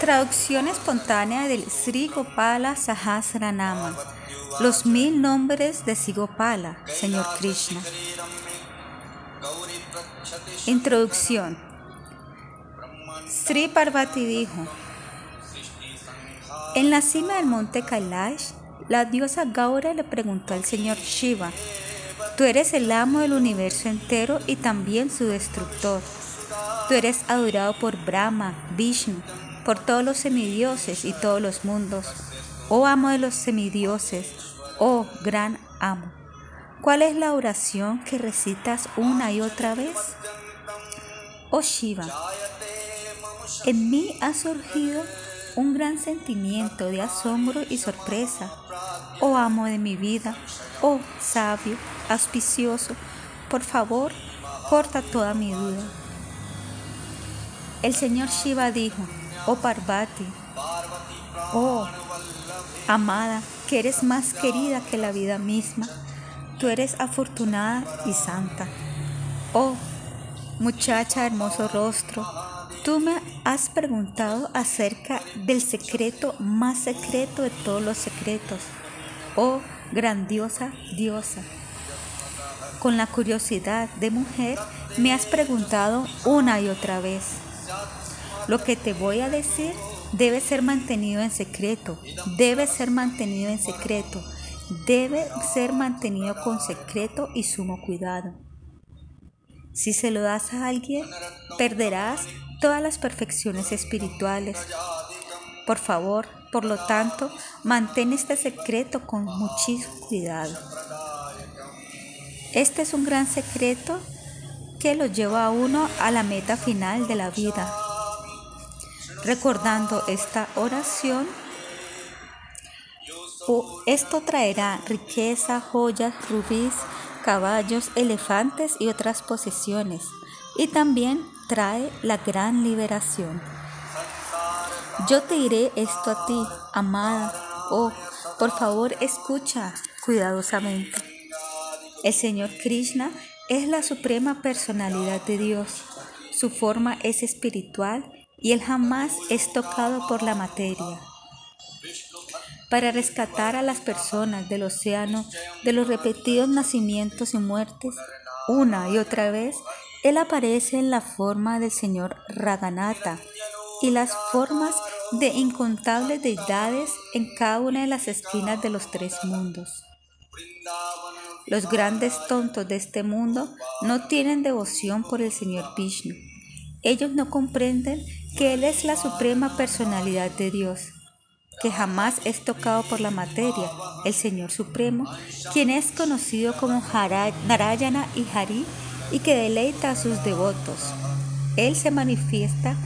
Traducción espontánea del Sri Gopala Sahasranama. Los mil nombres de Sri Gopala, Señor Krishna. Introducción. Sri Parvati dijo, en la cima del monte Kailash, la diosa Gaura le preguntó al señor Shiva, tú eres el amo del universo entero y también su destructor. Tú eres adorado por Brahma, Vishnu, por todos los semidioses y todos los mundos. Oh amo de los semidioses, oh gran amo. ¿Cuál es la oración que recitas una y otra vez? Oh Shiva, en mí ha surgido un gran sentimiento de asombro y sorpresa. Oh amo de mi vida, oh sabio, auspicioso, por favor, corta toda mi duda. El señor Shiva dijo, oh Parvati, oh amada, que eres más querida que la vida misma, tú eres afortunada y santa. Oh muchacha hermoso rostro, Tú me has preguntado acerca del secreto más secreto de todos los secretos, oh grandiosa diosa. Con la curiosidad de mujer me has preguntado una y otra vez. Lo que te voy a decir debe ser mantenido en secreto, debe ser mantenido en secreto, debe ser mantenido con secreto y sumo cuidado. Si se lo das a alguien, perderás todas las perfecciones espirituales. Por favor, por lo tanto, mantén este secreto con muchísimo cuidado. Este es un gran secreto que lo lleva a uno a la meta final de la vida. Recordando esta oración, esto traerá riqueza, joyas, rubíes, caballos, elefantes y otras posesiones. Y también trae la gran liberación. Yo te diré esto a ti, amada. Oh, por favor, escucha cuidadosamente. El Señor Krishna es la suprema personalidad de Dios. Su forma es espiritual y Él jamás es tocado por la materia. Para rescatar a las personas del océano de los repetidos nacimientos y muertes, una y otra vez, él aparece en la forma del señor Raganata y las formas de incontables deidades en cada una de las esquinas de los tres mundos. Los grandes tontos de este mundo no tienen devoción por el Señor Vishnu. Ellos no comprenden que Él es la suprema personalidad de Dios, que jamás es tocado por la materia, el Señor Supremo, quien es conocido como Narayana y Hari y que deleita a sus devotos. Él se manifiesta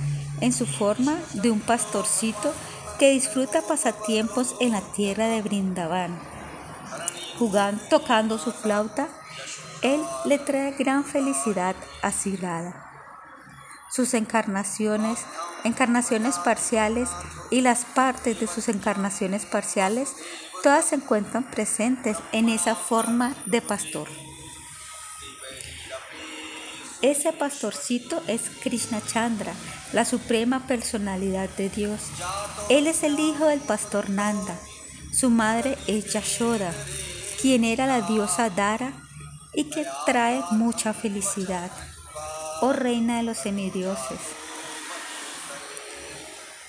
en su forma de un pastorcito que disfruta pasatiempos en la tierra de Brindavan. Jugando, tocando su flauta, él le trae gran felicidad a Silada. Sus encarnaciones, encarnaciones parciales y las partes de sus encarnaciones parciales, todas se encuentran presentes en esa forma de pastor. Ese pastorcito es Krishna Chandra, la suprema personalidad de Dios. Él es el hijo del pastor Nanda. Su madre es Yashoda, quien era la diosa Dara y que trae mucha felicidad. Oh reina de los semidioses.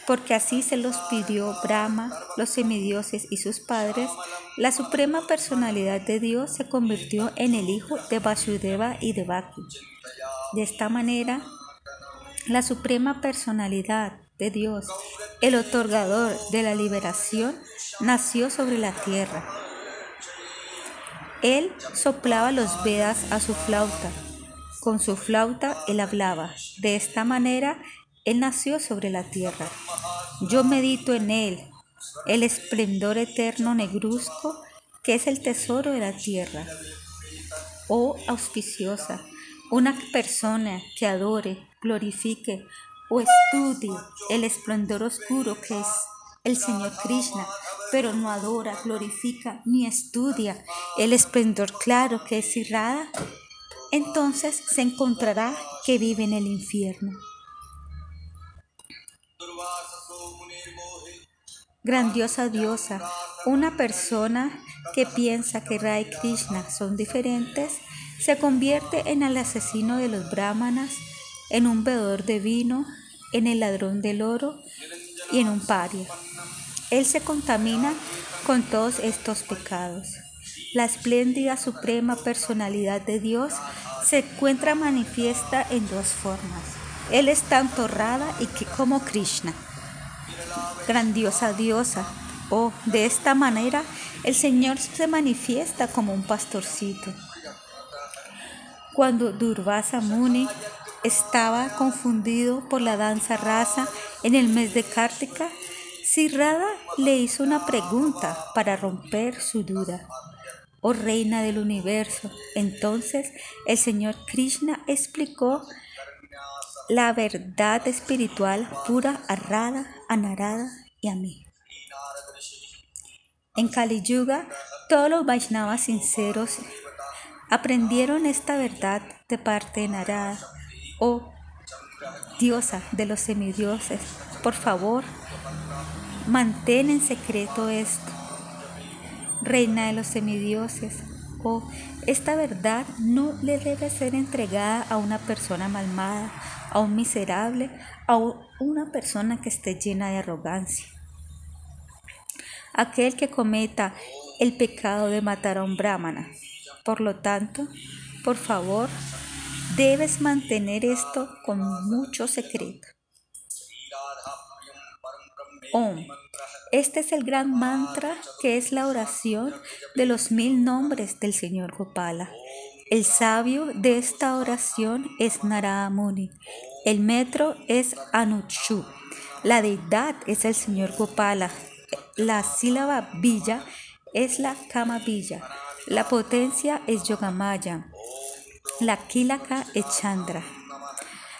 Porque así se los pidió Brahma, los semidioses y sus padres, la suprema personalidad de Dios se convirtió en el hijo de Vasudeva y de Baki. De esta manera, la suprema personalidad de Dios, el otorgador de la liberación, nació sobre la tierra. Él soplaba los Vedas a su flauta. Con su flauta él hablaba. De esta manera, él nació sobre la tierra. Yo medito en él, el esplendor eterno negruzco que es el tesoro de la tierra. Oh auspiciosa, una persona que adore, glorifique o estudie el esplendor oscuro que es el Señor Krishna, pero no adora, glorifica ni estudia el esplendor claro que es Irrada, entonces se encontrará que vive en el infierno. Grandiosa diosa, una persona que piensa que Ra y Krishna son diferentes se convierte en el asesino de los brahmanas, en un bebedor de vino, en el ladrón del oro y en un paria. Él se contamina con todos estos pecados. La espléndida suprema personalidad de Dios se encuentra manifiesta en dos formas. Él es tanto Radha y como Krishna grandiosa diosa. Oh, de esta manera el Señor se manifiesta como un pastorcito. Cuando Durvasa Muni estaba confundido por la danza rasa en el mes de Kartika, Sirrada le hizo una pregunta para romper su duda. Oh reina del universo, entonces el Señor Krishna explicó la verdad espiritual pura a Radha, a Narada y a mí. En Kali Yuga, todos los Vaishnavas sinceros aprendieron esta verdad de parte de Narada, oh diosa de los semidioses. Por favor, mantén en secreto esto. Reina de los semidioses, oh, esta verdad no le debe ser entregada a una persona malmada a un miserable, a una persona que esté llena de arrogancia. Aquel que cometa el pecado de matar a un brahmana. Por lo tanto, por favor, debes mantener esto con mucho secreto. Om. Este es el gran mantra que es la oración de los mil nombres del Señor Gopala. El sabio de esta oración es Narada Muni. El metro es Anuchu. La deidad es el señor Gopala. La sílaba Villa es la Kama Villa. La potencia es Yogamaya. La Kilaka es Chandra.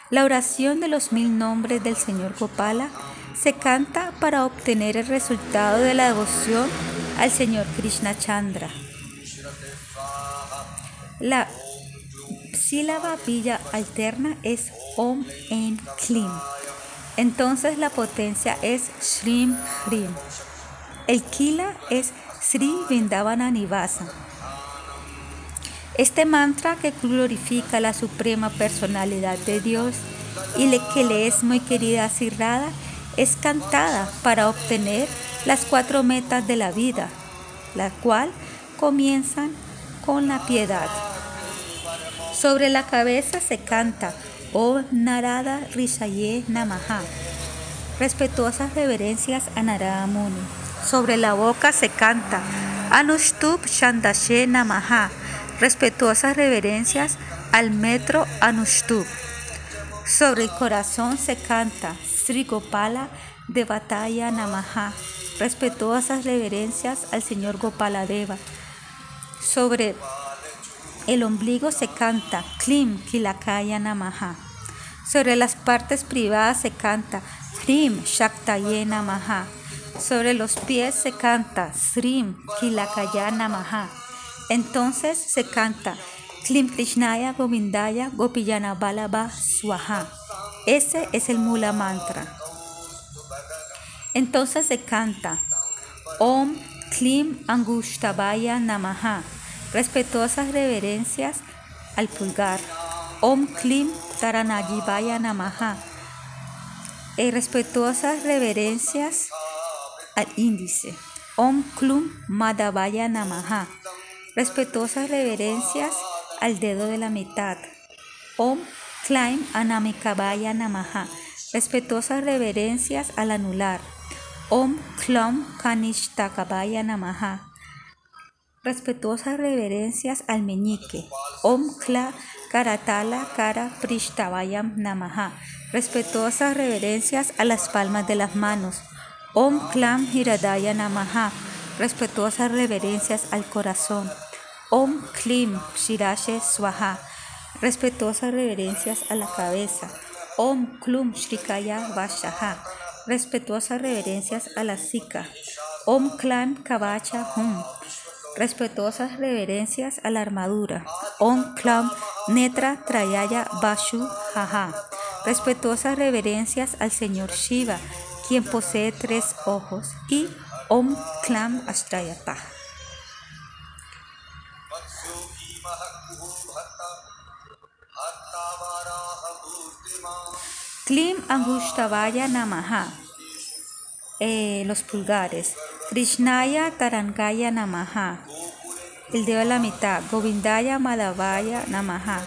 La oración de los mil nombres del señor Gopala se canta para obtener el resultado de la devoción al señor Krishna Chandra. La sílaba villa alterna es Om en Klim. Entonces la potencia es Shrim Hrim. El Kila es Sri Vindavana Nivasa. Este mantra que glorifica la suprema personalidad de Dios y que le es muy querida a es cantada para obtener las cuatro metas de la vida, la cual comienzan con la piedad. Sobre la cabeza se canta O Narada Rishaye Namaha. Respetuosas reverencias a Narada Muni. Sobre la boca se canta Anushtup Shandashe Namaha. Respetuosas reverencias al metro Anushtup. Sobre el corazón se canta Sri Gopala de Batalla Namaha. Respetuosas reverencias al Señor Gopala Deva. Sobre el ombligo se canta Klim Kilakaya Namaha. Sobre las partes privadas se canta Krim Shaktaye Namaha. Sobre los pies se canta Srim Kilakaya Namaha. Entonces se canta Klim Krishnaya Govindaya Gopiyana Balaba Swaha. Ese es el Mula Mantra. Entonces se canta Om Klim Angushtabaya Namaha. Respetuosas reverencias al pulgar. Om Klim Taranagivaya Namaha. Y respetuosas reverencias al índice. Om Klum Madhavaya Namaha. Respetuosas reverencias al dedo de la mitad. Om Klaim Anamikabaya Namaha. Respetuosas reverencias al anular. Om Klom Kanishtakabaya Namaha Respetuosas reverencias al meñique. Om Kla Karatala Kara Prishtavayam Namaha. Respetuosas reverencias a las palmas de las manos. Om Klam Hiradaya Namaha. Respetuosas reverencias al corazón. Om Klim Shirashe Swaha. Respetuosas reverencias a la cabeza. Om Klum Shrikaya Vashaha. Respetuosas reverencias a la sika. Om Klam Kavacha Hum respetuosas reverencias a la armadura. Om Klam Netra Trayaya Bashu Jaja. Respetuosas reverencias al Señor Shiva. quien posee tres ojos, y Om Klam Ashtayapa. Klim Angushtabaya Namaha. Eh, los pulgares. Krishnaya Tarangaya Namaha. El dedo de la mitad. Govindaya Madhavaya Namaha.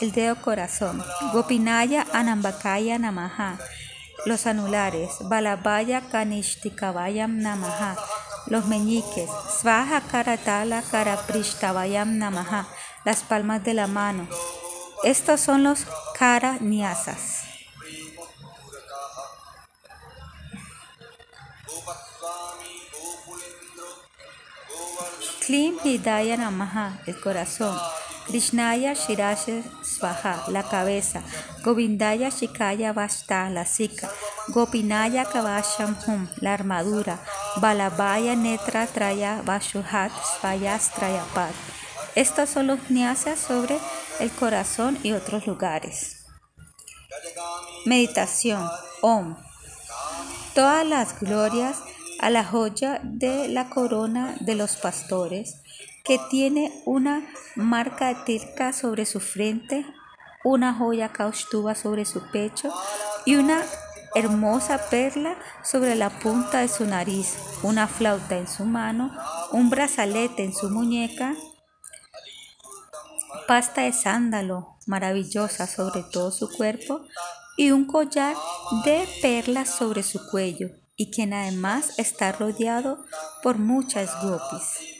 El dedo corazón. Gopinaya Anambakaya Namaha. Los anulares. Balabaya Kanishtikavayam Namaha. Los meñiques. Svaha Karatala Karaprishtabhayam Namaha. Las palmas de la mano. Estos son los Kara Nyasas. Klim Hidaya Namaha, el corazón. Krishnaya Shirasha Svaha, la cabeza. Govindaya Shikaya Vashta, la sika. Gopinaya Kavasham Hum, la armadura. Balabaya Netra Traya Vashuhat Svayas Trayapat. Estos son los nyasas sobre el corazón y otros lugares. Meditación. Om. Todas las glorias a la joya de la corona de los pastores, que tiene una marca etílica sobre su frente, una joya caustuba sobre su pecho y una hermosa perla sobre la punta de su nariz, una flauta en su mano, un brazalete en su muñeca, pasta de sándalo maravillosa sobre todo su cuerpo y un collar de perlas sobre su cuello y quien además está rodeado por muchas gopis.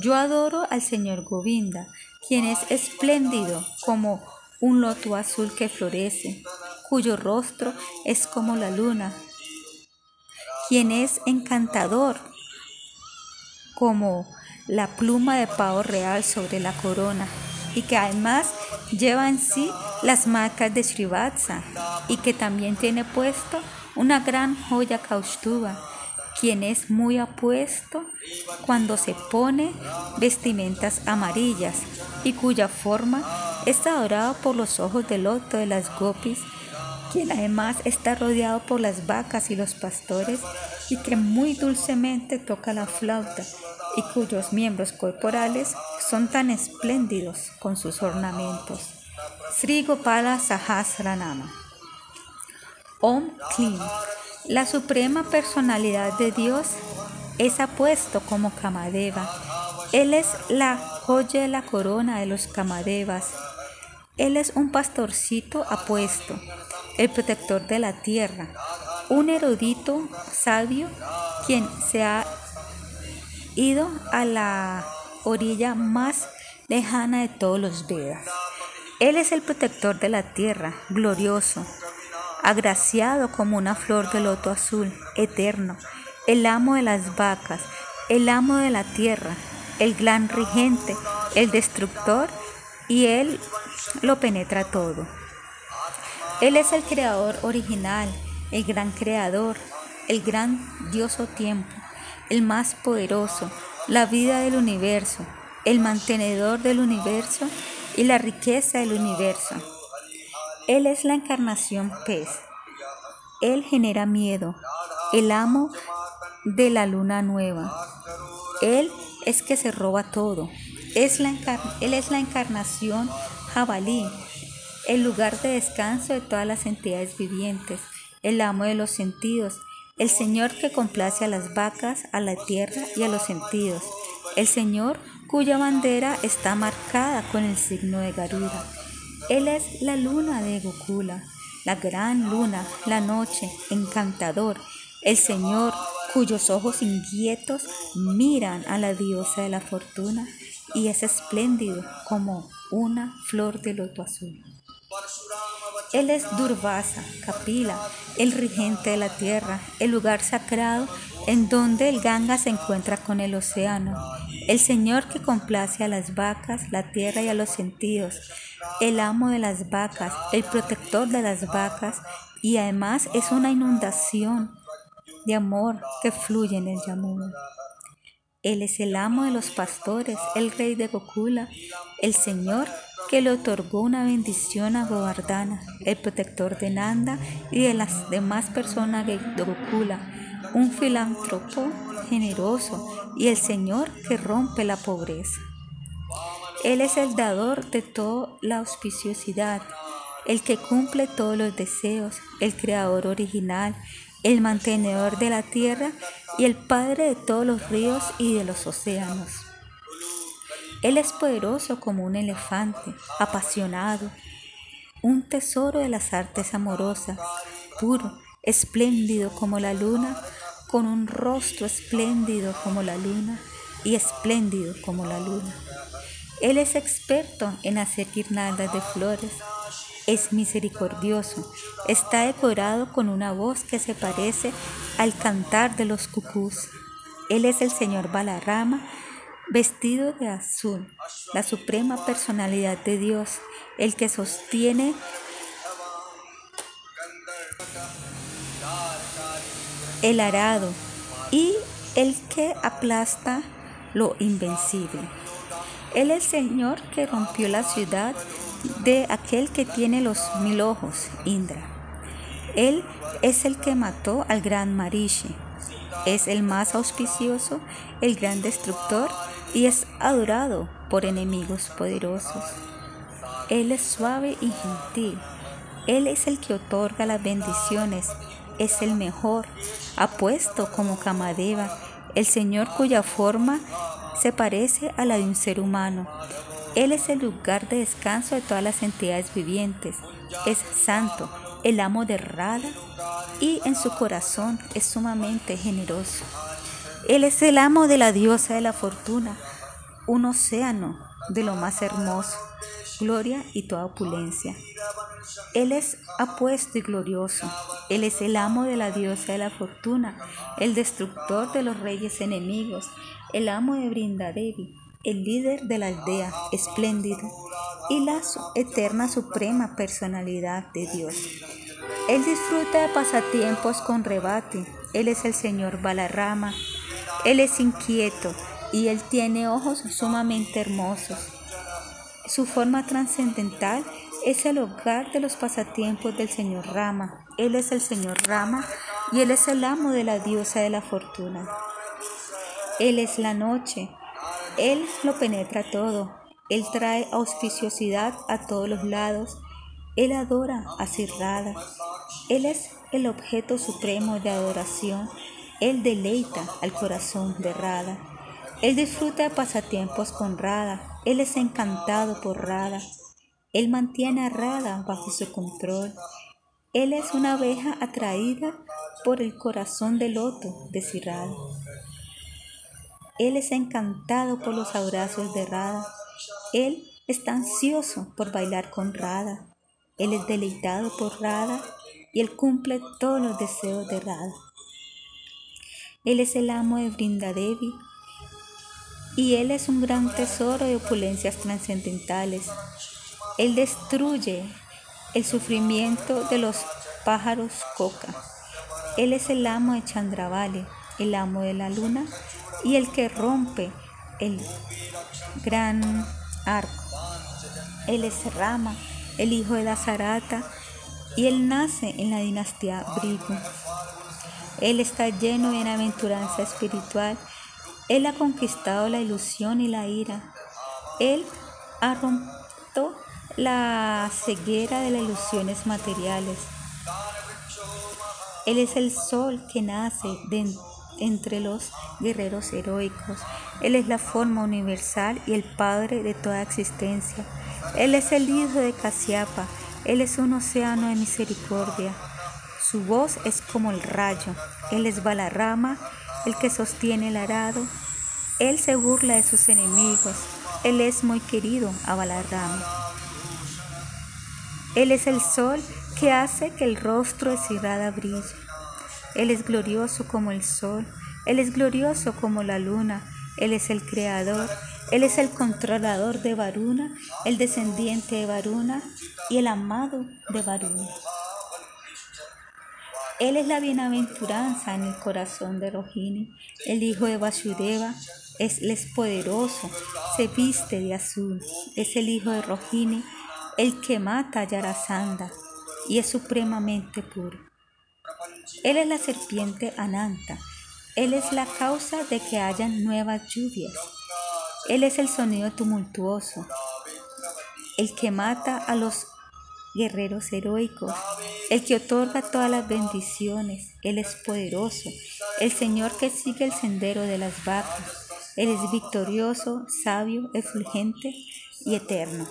Yo adoro al señor Govinda, quien es espléndido como un loto azul que florece, cuyo rostro es como la luna, quien es encantador como la pluma de pavo real sobre la corona y que además lleva en sí las marcas de Srivatsa y que también tiene puesto una gran joya Kaustuba, quien es muy apuesto cuando se pone vestimentas amarillas y cuya forma está adorada por los ojos del loto de las gopis, quien además está rodeado por las vacas y los pastores y que muy dulcemente toca la flauta y cuyos miembros corporales son tan espléndidos con sus ornamentos. Sri Gopala Sahasranama Om Klim. La suprema personalidad de Dios es apuesto como Kamadeva. Él es la joya de la corona de los Kamadevas. Él es un pastorcito apuesto, el protector de la tierra, un erudito sabio quien se ha ido a la orilla más lejana de todos los Vedas. Él es el protector de la tierra, glorioso, agraciado como una flor de loto azul, eterno, el amo de las vacas, el amo de la tierra, el gran regente, el destructor, y Él lo penetra todo. Él es el creador original, el gran creador, el gran dioso tiempo, el más poderoso, la vida del universo, el mantenedor del universo y la riqueza del universo. Él es la encarnación pez. Él genera miedo, el amo de la luna nueva. Él es que se roba todo. Es la él es la encarnación jabalí, el lugar de descanso de todas las entidades vivientes, el amo de los sentidos, el Señor que complace a las vacas, a la tierra y a los sentidos, el Señor cuya bandera está marcada con el signo de Garuda. Él es la luna de Gokula, la gran luna, la noche, encantador, el Señor cuyos ojos inquietos miran a la diosa de la fortuna y es espléndido como una flor de loto azul. Él es Durvasa, Kapila, el regente de la tierra, el lugar sagrado en donde el Ganga se encuentra con el océano, el Señor que complace a las vacas, la tierra y a los sentidos, el amo de las vacas, el protector de las vacas y además es una inundación de amor que fluye en el Yamuna. Él es el amo de los pastores, el rey de Gokula, el Señor que le otorgó una bendición a Govardhana, el protector de Nanda y de las demás personas de Gokula, un filántropo generoso y el Señor que rompe la pobreza. Él es el dador de toda la auspiciosidad, el que cumple todos los deseos, el creador original, el mantenedor de la tierra y el padre de todos los ríos y de los océanos. Él es poderoso como un elefante, apasionado, un tesoro de las artes amorosas, puro, espléndido como la luna, con un rostro espléndido como la luna y espléndido como la luna. Él es experto en hacer guirnaldas de flores, es misericordioso, está decorado con una voz que se parece al cantar de los cucús. Él es el Señor Balarama, vestido de azul, la suprema personalidad de Dios, el que sostiene el arado y el que aplasta lo invencible. Él es el Señor que rompió la ciudad de aquel que tiene los mil ojos, Indra. Él es el que mató al gran Marishi. Es el más auspicioso, el gran destructor y es adorado por enemigos poderosos. Él es suave y gentil. Él es el que otorga las bendiciones. Es el mejor, apuesto como Kamadeva, el Señor cuya forma se parece a la de un ser humano. Él es el lugar de descanso de todas las entidades vivientes. Es santo, el amo de Radha y en su corazón es sumamente generoso. Él es el amo de la diosa de la fortuna, un océano de lo más hermoso, gloria y toda opulencia. Él es apuesto y glorioso. Él es el amo de la diosa de la fortuna, el destructor de los reyes enemigos, el amo de Brindadevi, el líder de la aldea espléndida y la eterna suprema personalidad de Dios. Él disfruta de pasatiempos con rebate. Él es el Señor Balarama. Él es inquieto y él tiene ojos sumamente hermosos. Su forma trascendental es el hogar de los pasatiempos del Señor Rama. Él es el Señor Rama y él es el amo de la diosa de la fortuna. Él es la noche. Él lo penetra todo. Él trae auspiciosidad a todos los lados. Él adora a Sirrada. Él es el objeto supremo de adoración. Él deleita al corazón de Rada. Él disfruta pasatiempos con Rada. Él es encantado por Rada. Él mantiene a Rada bajo su control. Él es una abeja atraída por el corazón del loto de Sirrada. Él es encantado por los abrazos de Rada. Él está ansioso por bailar con Rada. Él es deleitado por Rada y él cumple todos los deseos de Rada. Él es el amo de Brindadevi y él es un gran tesoro de opulencias trascendentales. Él destruye el sufrimiento de los pájaros coca. Él es el amo de Chandravali, el amo de la luna y el que rompe el gran arco. Él es Rama, el hijo de la Zarata, y él nace en la dinastía Brigu. Él está lleno de bienaventuranza espiritual. Él ha conquistado la ilusión y la ira. Él ha roto la ceguera de las ilusiones materiales. Él es el sol que nace dentro entre los guerreros heroicos. Él es la forma universal y el Padre de toda existencia. Él es el Hijo de Casiapa. Él es un océano de misericordia. Su voz es como el rayo. Él es Balarama, el que sostiene el arado. Él se burla de sus enemigos. Él es muy querido a Balarama. Él es el sol que hace que el rostro de Sirada brille. Él es glorioso como el sol, Él es glorioso como la luna, Él es el creador, Él es el controlador de Varuna, el descendiente de Varuna y el amado de Varuna. Él es la bienaventuranza en el corazón de Rohini. El hijo de Vasudeva es, es poderoso, se viste de azul. Es el hijo de Rohini, el que mata a Yarasanda y es supremamente puro. Él es la serpiente Ananta. Él es la causa de que hayan nuevas lluvias. Él es el sonido tumultuoso, el que mata a los guerreros heroicos, el que otorga todas las bendiciones. Él es poderoso, el Señor que sigue el sendero de las vacas. Él es victorioso, sabio, efulgente y eterno.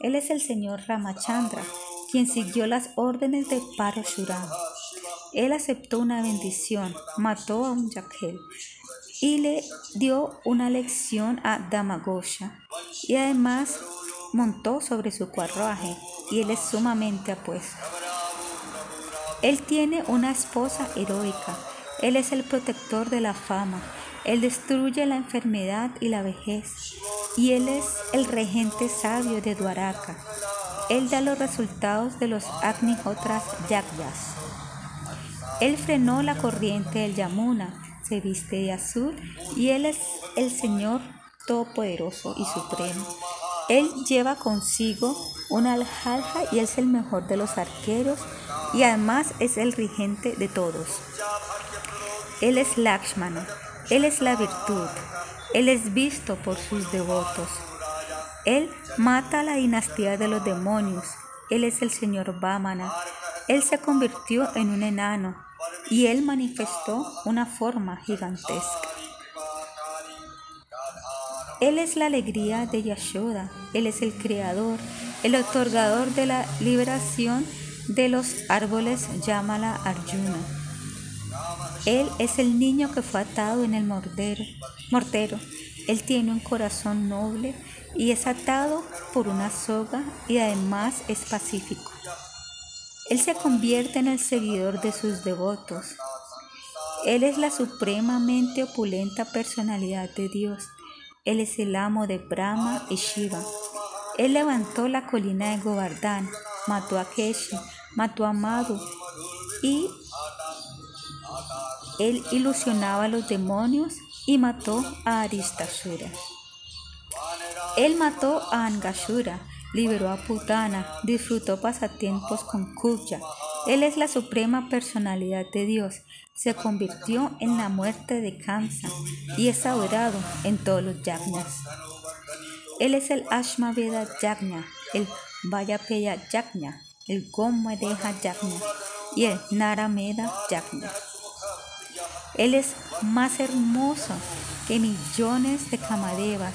Él es el Señor Ramachandra, quien siguió las órdenes de Parashuram. Él aceptó una bendición, mató a un Yakhel y le dio una lección a Damagosha y además montó sobre su carruaje y él es sumamente apuesto. Él tiene una esposa heroica, él es el protector de la fama, él destruye la enfermedad y la vejez y él es el regente sabio de Dwaraka. Él da los resultados de los Agnihotras Yagyas. Él frenó la corriente del Yamuna se viste de azul y Él es el Señor Todopoderoso y Supremo. Él lleva consigo una alhaja y es el mejor de los arqueros y además es el regente de todos. Él es Lakshmana, Él es la virtud, Él es visto por sus devotos. Él mata la dinastía de los demonios, Él es el Señor Vamana, Él se convirtió en un enano, y él manifestó una forma gigantesca. Él es la alegría de Yashoda, Él es el creador, el otorgador de la liberación de los árboles Yamala Arjuna. Él es el niño que fue atado en el mordero, mortero. Él tiene un corazón noble y es atado por una soga y además es pacífico. Él se convierte en el seguidor de sus devotos. Él es la supremamente opulenta personalidad de Dios. Él es el amo de Brahma y Shiva. Él levantó la colina de Govardhan, mató a Keshi, mató a Madhu y él ilusionaba a los demonios y mató a Aristasura. Él mató a Angashura, liberó a Putana, disfrutó pasatiempos con Kubja. Él es la suprema personalidad de Dios. Se convirtió en la muerte de Kamsa y es adorado en todos los yagnas. Él es el Ashmaveda Yagna, el Vayapeya Yagna, el Gomadeja Yagna y el Narameda Yagna. Él es más hermoso que millones de Kamadevas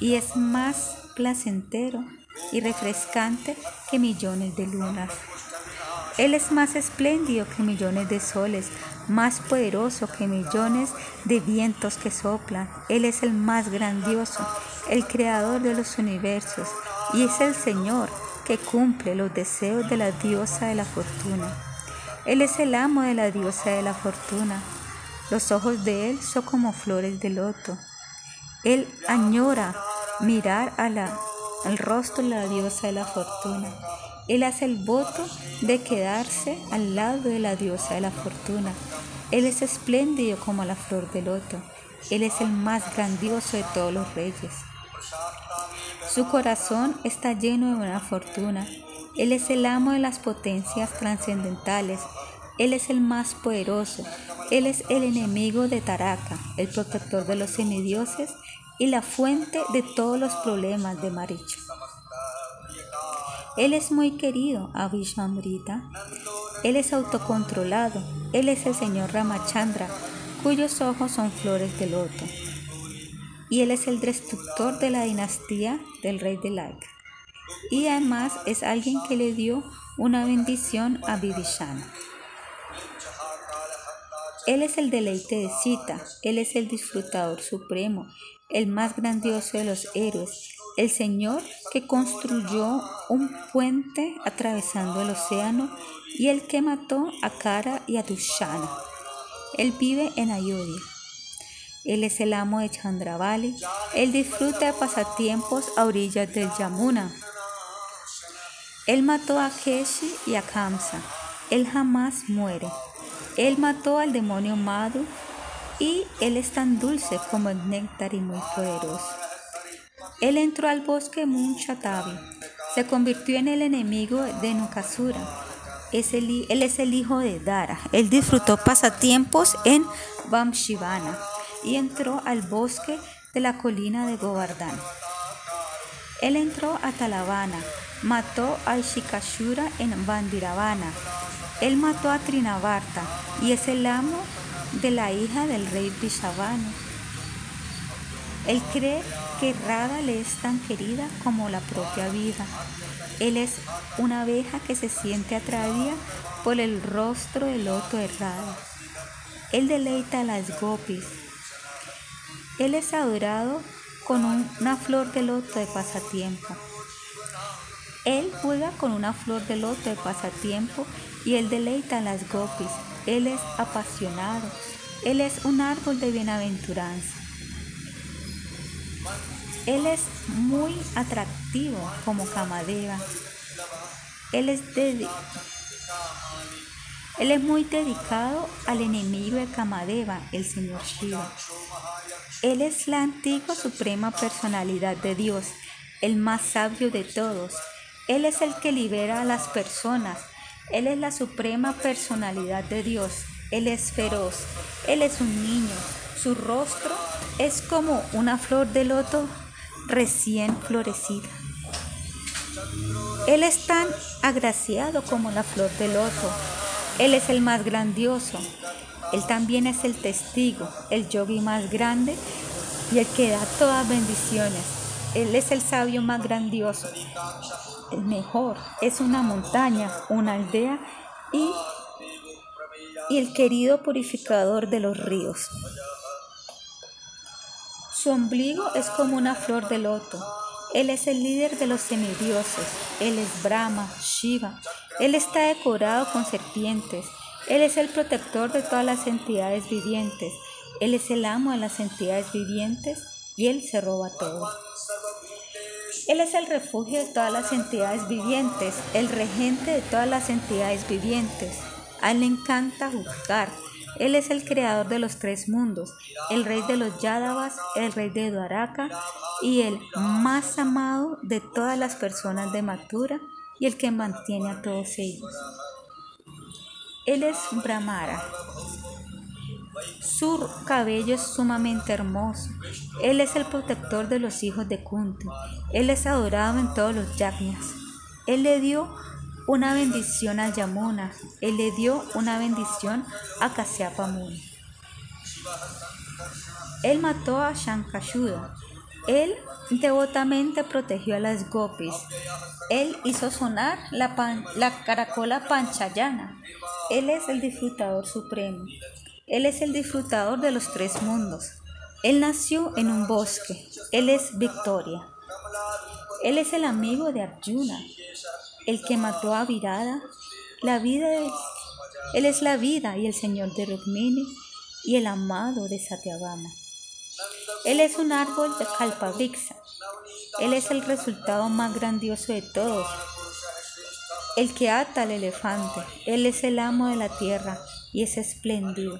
y es más placentero y refrescante que millones de lunas. Él es más espléndido que millones de soles, más poderoso que millones de vientos que soplan. Él es el más grandioso, el creador de los universos, y es el Señor que cumple los deseos de la diosa de la fortuna. Él es el amo de la diosa de la fortuna. Los ojos de Él son como flores de loto. Él añora mirar la al rostro de la diosa de la fortuna. Él hace el voto de quedarse al lado de la diosa de la fortuna. Él es espléndido como la flor del loto. Él es el más grandioso de todos los reyes. Su corazón está lleno de buena fortuna. Él es el amo de las potencias trascendentales. Él es el más poderoso. Él es el enemigo de Taraka, el protector de los semidioses y la fuente de todos los problemas de Maricho. Él es muy querido a Vishwamrita. Él es autocontrolado. Él es el señor Ramachandra, cuyos ojos son flores de loto. Y él es el destructor de la dinastía del rey de Laika. Y además es alguien que le dio una bendición a Vivishana. Él es el deleite de Sita, Él es el disfrutador supremo, el más grandioso de los héroes, el Señor que construyó un puente atravesando el océano y el que mató a Kara y a Dushana. Él vive en Ayodhya. Él es el amo de Chandravali. Él disfruta de pasatiempos a orillas del Yamuna. Él mató a Keshi y a Kamsa. Él jamás muere. Él mató al demonio Madhu y Él es tan dulce como el néctar y muy poderoso. Él entró al bosque Munchatavi, se convirtió en el enemigo de Nukasura. él es el hijo de Dara. Él disfrutó pasatiempos en Vamshivana y entró al bosque de la colina de Govardhan. Él entró a Talavana, mató a Ishikashura en Bandiravana. Él mató a Trinavarta y es el amo de la hija del rey Vishavana. Él cree que Radha le es tan querida como la propia vida. Él es una abeja que se siente atraída por el rostro del loto de Radha. Él deleita a las gopis. Él es adorado con una flor de loto de pasatiempo. Él juega con una flor de loto de pasatiempo y él deleita a las gopis. Él es apasionado. Él es un árbol de bienaventuranza. Él es muy atractivo como Kamadeva. Él es, él es muy dedicado al enemigo de Kamadeva, el Señor Shiva. Él es la antigua suprema personalidad de Dios, el más sabio de todos. Él es el que libera a las personas. Él es la suprema personalidad de Dios. Él es feroz. Él es un niño. Su rostro es como una flor de loto recién florecida. Él es tan agraciado como la flor de loto. Él es el más grandioso. Él también es el testigo, el yogi más grande y el que da todas bendiciones. Él es el sabio más grandioso, el mejor. Es una montaña, una aldea y, y el querido purificador de los ríos. Su ombligo es como una flor de loto. Él es el líder de los semidioses. Él es Brahma, Shiva. Él está decorado con serpientes. Él es el protector de todas las entidades vivientes. Él es el amo de las entidades vivientes y Él se roba todo. Él es el refugio de todas las entidades vivientes, el regente de todas las entidades vivientes. Él le encanta juzgar, él es el creador de los tres mundos, el rey de los Yadavas, el rey de Dwaraka y el más amado de todas las personas de Mathura y el que mantiene a todos ellos. Él es Brahmara. Su cabello es sumamente hermoso. Él es el protector de los hijos de Kunti. Él es adorado en todos los yajnas. Él le dio una bendición a Yamuna. Él le dio una bendición a Kasyapa Muni. Él mató a Shankashuda. Él devotamente protegió a las gopis. Él hizo sonar la, la caracola panchayana. Él es el disfrutador supremo. Él es el disfrutador de los tres mundos. Él nació en un bosque. Él es Victoria. Él es el amigo de Arjuna el que mató a Virada. La vida es, él es la vida y el Señor de Rukmini y el amado de Satyabama. Él es un árbol de Kalpavixa. Él es el resultado más grandioso de todos. El que ata al elefante. Él es el amo de la tierra y es espléndido.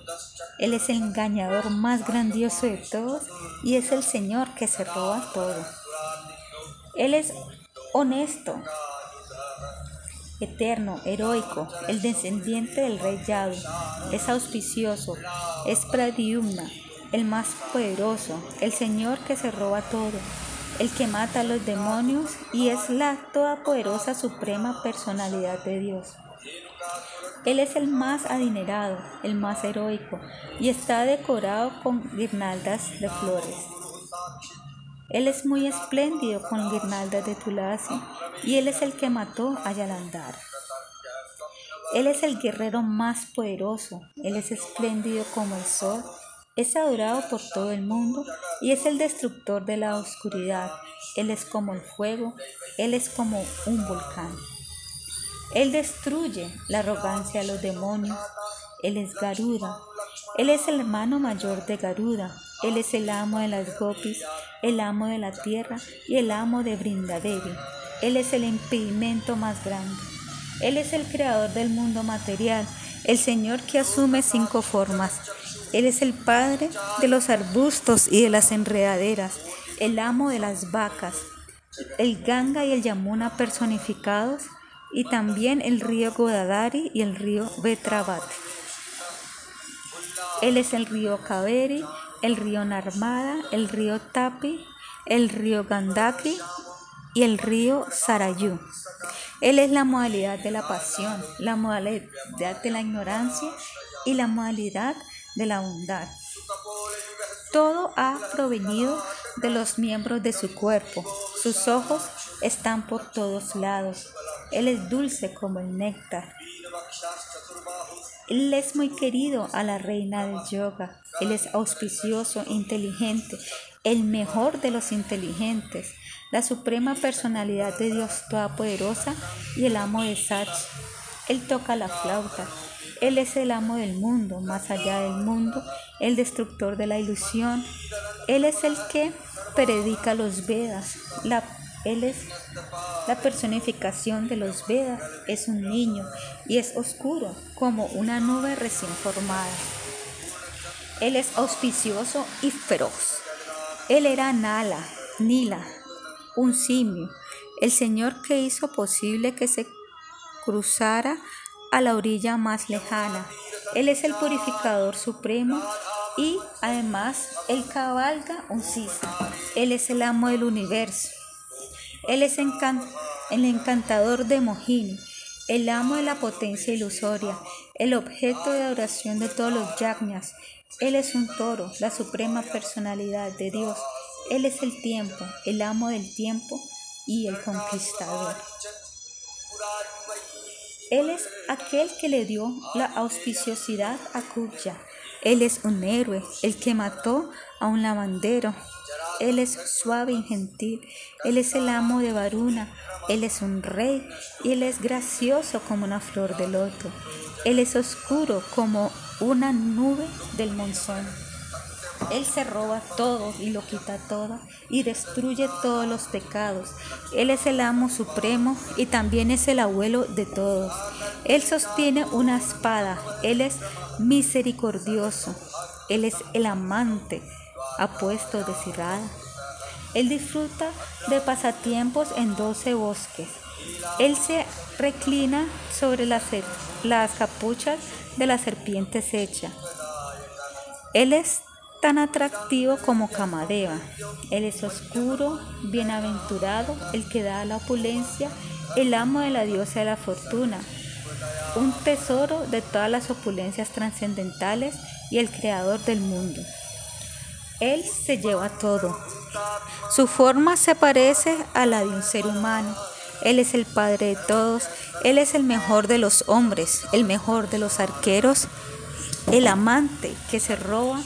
Él es el engañador más grandioso de todos y es el Señor que se roba todo. Él es honesto, eterno, heroico, el descendiente del rey Yadu, es auspicioso, es Pradyumna, el más poderoso, el Señor que se roba todo, el que mata a los demonios y es la todopoderosa suprema personalidad de Dios. Él es el más adinerado, el más heroico, y está decorado con guirnaldas de flores. Él es muy espléndido con guirnaldas de tulasi y él es el que mató a Yalandar. Él es el guerrero más poderoso, él es espléndido como el sol, es adorado por todo el mundo y es el destructor de la oscuridad. Él es como el fuego, él es como un volcán. Él destruye la arrogancia de los demonios, él es Garuda, él es el hermano mayor de Garuda, él es el amo de las gopis, el amo de la tierra y el amo de Brindadevi. Él es el impedimento más grande. Él es el creador del mundo material, el Señor que asume cinco formas. Él es el Padre de los arbustos y de las enredaderas, el amo de las vacas, el Ganga y el Yamuna personificados, y también el río Godadari y el río Vetravati. Él es el río Kaveri, el río Narmada, el río Tapi, el río Gandaki y el río Sarayu. Él es la modalidad de la pasión, la modalidad de la ignorancia y la modalidad de la bondad. Todo ha provenido de los miembros de su cuerpo. Sus ojos están por todos lados. Él es dulce como el néctar. Él es muy querido a la reina del yoga. Él es auspicioso, inteligente, el mejor de los inteligentes, la suprema personalidad de Dios Todopoderosa y el amo de Sach. Él toca la flauta. Él es el amo del mundo, más allá del mundo, el destructor de la ilusión. Él es el que predica los Vedas. La, él es la personificación de los Vedas. Es un niño y es oscuro como una nube recién formada. Él es auspicioso y feroz. Él era Nala, Nila, un simio, el Señor que hizo posible que se cruzara a la orilla más lejana. Él es el purificador supremo y además él cabalga un sisa. Él es el amo del universo. Él es el encantador de Mohini, el amo de la potencia ilusoria, el objeto de adoración de todos los yagnas. Él es un toro, la suprema personalidad de Dios. Él es el tiempo, el amo del tiempo y el conquistador. Él es aquel que le dio la auspiciosidad a Kubya. Él es un héroe, el que mató a un lavandero. Él es suave y gentil. Él es el amo de Varuna. Él es un rey y él es gracioso como una flor de loto. Él es oscuro como una nube del monzón. Él se roba todo y lo quita todo y destruye todos los pecados. Él es el amo supremo y también es el abuelo de todos. Él sostiene una espada. Él es misericordioso. Él es el amante apuesto de cirada. Él disfruta de pasatiempos en doce bosques. Él se reclina sobre las, las capuchas de la serpiente hecha. Él es tan atractivo como Kamadeva. Él es oscuro, bienaventurado, el que da la opulencia, el amo de la diosa de la fortuna, un tesoro de todas las opulencias trascendentales y el creador del mundo. Él se lleva todo. Su forma se parece a la de un ser humano. Él es el padre de todos. Él es el mejor de los hombres, el mejor de los arqueros, el amante que se roba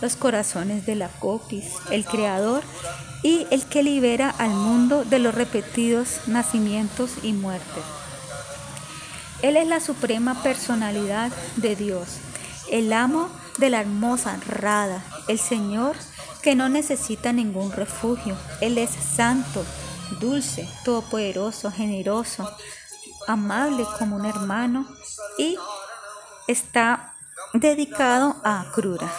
los corazones de la copis, el creador y el que libera al mundo de los repetidos nacimientos y muertes. Él es la suprema personalidad de Dios, el amo de la hermosa Rada, el Señor que no necesita ningún refugio. Él es santo, dulce, todopoderoso, generoso, amable como un hermano y está dedicado a Krura.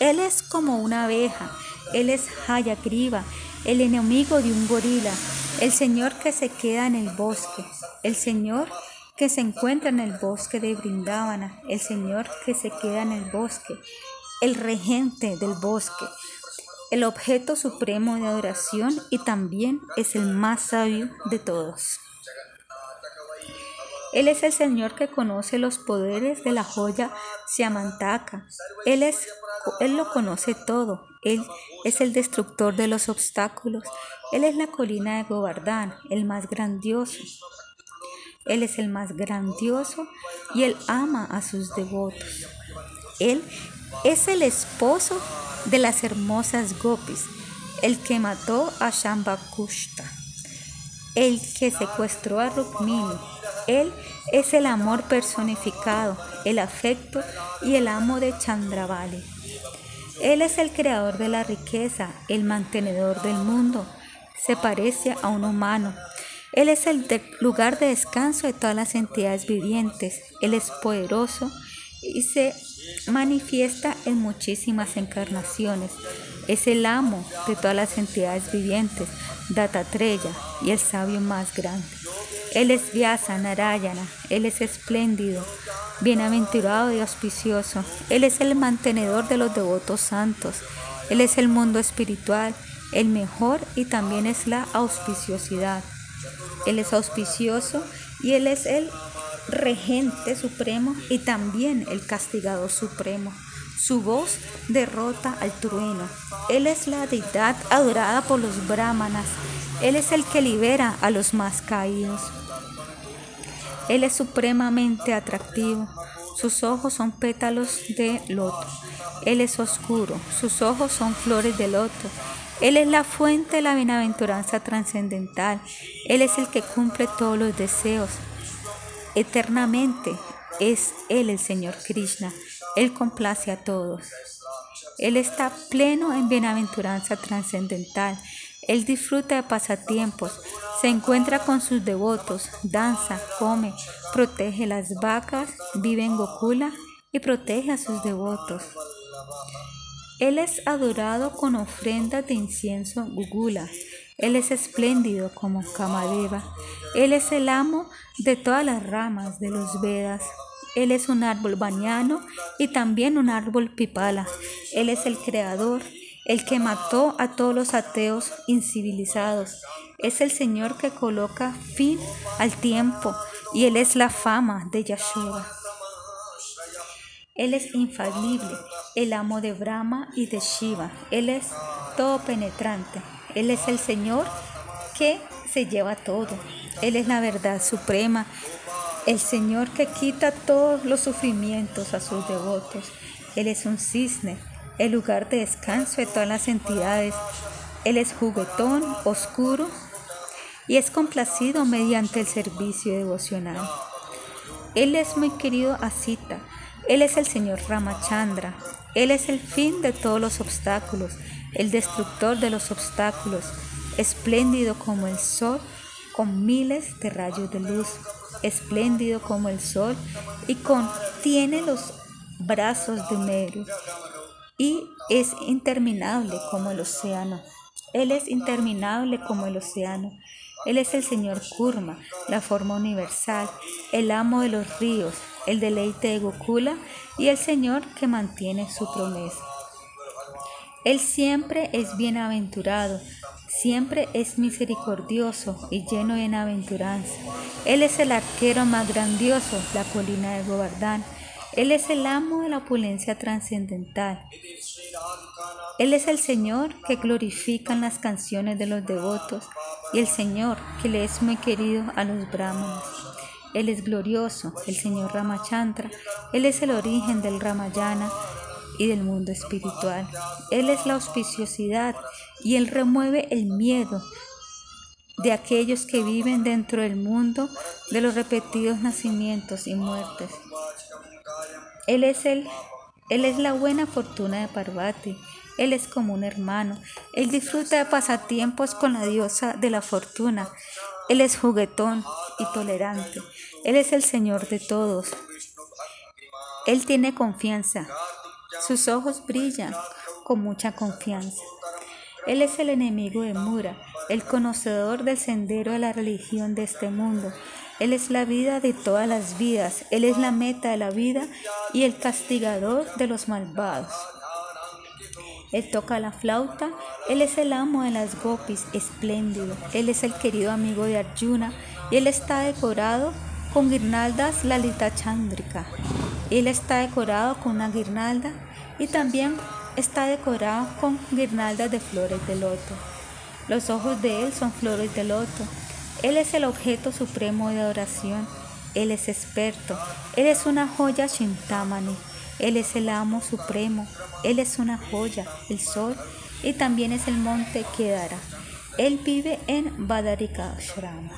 Él es como una abeja, él es Hayagriva, el enemigo de un gorila, el Señor que se queda en el bosque, el Señor que se encuentra en el bosque de Brindavana, el Señor que se queda en el bosque, el regente del bosque, el objeto supremo de adoración y también es el más sabio de todos. Él es el Señor que conoce los poderes de la joya Siamantaka. Él, es, él lo conoce todo. Él es el destructor de los obstáculos. Él es la colina de Govardhan, el más grandioso. Él es el más grandioso y él ama a sus devotos. Él es el esposo de las hermosas gopis, el que mató a Shambhakushta, el que secuestró a Rukmini, él es el amor personificado, el afecto y el amo de Chandravali. Él es el creador de la riqueza, el mantenedor del mundo. Se parece a un humano. Él es el lugar de descanso de todas las entidades vivientes. Él es poderoso y se manifiesta en muchísimas encarnaciones. Es el amo de todas las entidades vivientes, Datatreya, y el sabio más grande. Él es Vyasa Narayana, Él es espléndido, bienaventurado y auspicioso. Él es el mantenedor de los devotos santos. Él es el mundo espiritual, el mejor y también es la auspiciosidad. Él es auspicioso y Él es el regente supremo y también el castigado supremo. Su voz derrota al trueno. Él es la deidad adorada por los brahmanas. Él es el que libera a los más caídos. Él es supremamente atractivo. Sus ojos son pétalos de loto. Él es oscuro. Sus ojos son flores de loto. Él es la fuente de la bienaventuranza trascendental. Él es el que cumple todos los deseos. Eternamente es Él el Señor Krishna. Él complace a todos. Él está pleno en bienaventuranza trascendental. Él disfruta de pasatiempos, se encuentra con sus devotos, danza, come, protege las vacas, vive en Gokula y protege a sus devotos. Él es adorado con ofrendas de incienso Gugula. Él es espléndido como Kamadeva. Él es el amo de todas las ramas de los Vedas. Él es un árbol bañano y también un árbol pipala. Él es el creador, el que mató a todos los ateos incivilizados. Es el Señor que coloca fin al tiempo y Él es la fama de Yashoda. Él es infalible, el amo de Brahma y de Shiva. Él es todo penetrante. Él es el Señor que se lleva todo. Él es la verdad suprema, el Señor que quita todos los sufrimientos a sus devotos. Él es un cisne, el lugar de descanso de todas las entidades. Él es juguetón, oscuro y es complacido mediante el servicio devocional. Él es muy querido a Sita, él es el Señor Ramachandra. Él es el fin de todos los obstáculos, el destructor de los obstáculos, espléndido como el sol, con miles de rayos de luz, espléndido como el sol y contiene los brazos de Meru y es interminable como el océano. Él es interminable como el océano. Él es el Señor Kurma, la forma universal, el amo de los ríos, el deleite de Gokula y el Señor que mantiene su promesa. Él siempre es bienaventurado, siempre es misericordioso y lleno de bienaventuranza. Él es el arquero más grandioso, la colina de Govardhan. Él es el amo de la opulencia trascendental. Él es el Señor que glorifican las canciones de los devotos y el Señor que le es muy querido a los brahmanes. Él es glorioso, el Señor Ramachandra. Él es el origen del Ramayana y del mundo espiritual. Él es la auspiciosidad y Él remueve el miedo de aquellos que viven dentro del mundo de los repetidos nacimientos y muertes. Él es el él es la buena fortuna de Parvati. Él es como un hermano. Él disfruta de pasatiempos con la diosa de la fortuna. Él es juguetón y tolerante. Él es el Señor de todos. Él tiene confianza. Sus ojos brillan con mucha confianza. Él es el enemigo de Mura, el conocedor del sendero de la religión de este mundo. Él es la vida de todas las vidas. Él es la meta de la vida y el castigador de los malvados. Él toca la flauta, Él es el amo de las gopis, espléndido. Él es el querido amigo de Arjuna y Él está decorado con guirnaldas Lalita Chandrika. Él está decorado con una guirnalda y también está decorado con guirnaldas de flores de loto. Los ojos de Él son flores de loto. Él es el objeto supremo de adoración. Él es experto. Él es una joya Shintamani. Él es el amo supremo, Él es una joya, el sol, y también es el monte Kedara. Él vive en Badarikashrama.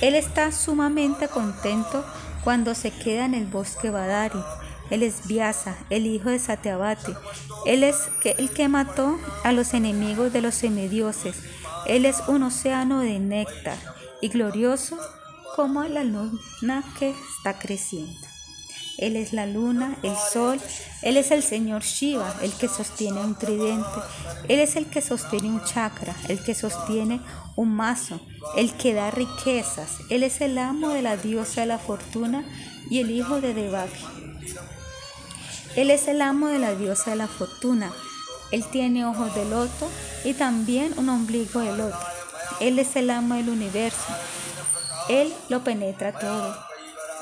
Él está sumamente contento cuando se queda en el bosque Badari. Él es Vyasa, el hijo de Satyavati. Él es el que mató a los enemigos de los semidioses Él es un océano de néctar y glorioso como la luna que está creciendo. Él es la luna, el sol, Él es el Señor Shiva, el que sostiene un tridente, Él es el que sostiene un chakra, el que sostiene un mazo, el que da riquezas, Él es el amo de la diosa de la fortuna y el hijo de Devaki. Él es el amo de la diosa de la fortuna, Él tiene ojos de loto y también un ombligo de loto. Él es el amo del universo, Él lo penetra todo.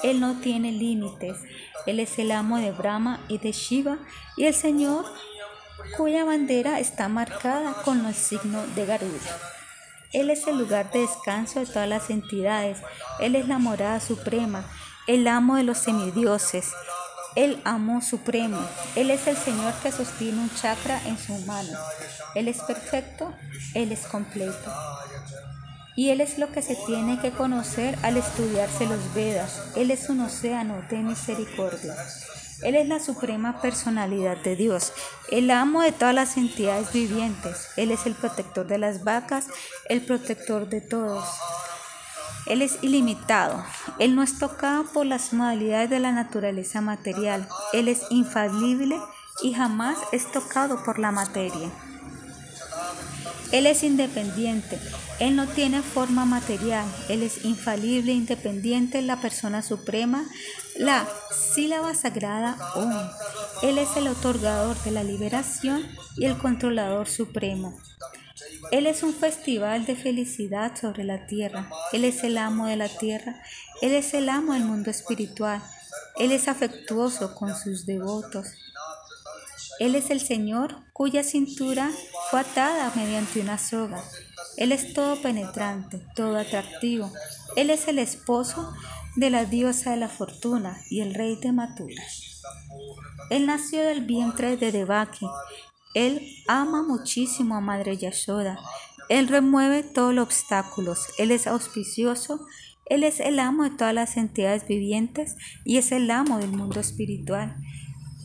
Él no tiene límites. Él es el amo de Brahma y de Shiva y el Señor cuya bandera está marcada con el signo de Garuda. Él es el lugar de descanso de todas las entidades. Él es la morada suprema, el amo de los semidioses, el amo supremo. Él es el Señor que sostiene un chakra en su mano. Él es perfecto, Él es completo. Y Él es lo que se tiene que conocer al estudiarse los Vedas. Él es un océano de misericordia. Él es la suprema personalidad de Dios, el amo de todas las entidades vivientes. Él es el protector de las vacas, el protector de todos. Él es ilimitado. Él no es tocado por las modalidades de la naturaleza material. Él es infalible y jamás es tocado por la materia. Él es independiente. Él no tiene forma material. Él es infalible, independiente, la persona suprema, la sílaba sagrada Om. Él es el otorgador de la liberación y el controlador supremo. Él es un festival de felicidad sobre la tierra. Él es el amo de la tierra. Él es el amo del mundo espiritual. Él es afectuoso con sus devotos. Él es el Señor cuya cintura fue atada mediante una soga. Él es todo penetrante, todo atractivo. Él es el esposo de la diosa de la fortuna y el rey de Matura. Él nació del vientre de Devaki. Él ama muchísimo a Madre Yashoda. Él remueve todos los obstáculos. Él es auspicioso. Él es el amo de todas las entidades vivientes y es el amo del mundo espiritual.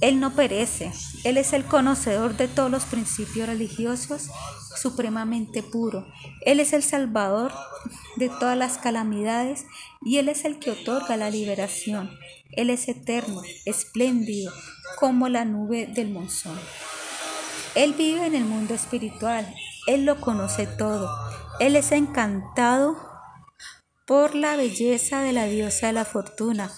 Él no perece, Él es el conocedor de todos los principios religiosos, supremamente puro. Él es el salvador de todas las calamidades y Él es el que otorga la liberación. Él es eterno, espléndido, como la nube del monzón. Él vive en el mundo espiritual, Él lo conoce todo. Él es encantado por la belleza de la diosa de la fortuna.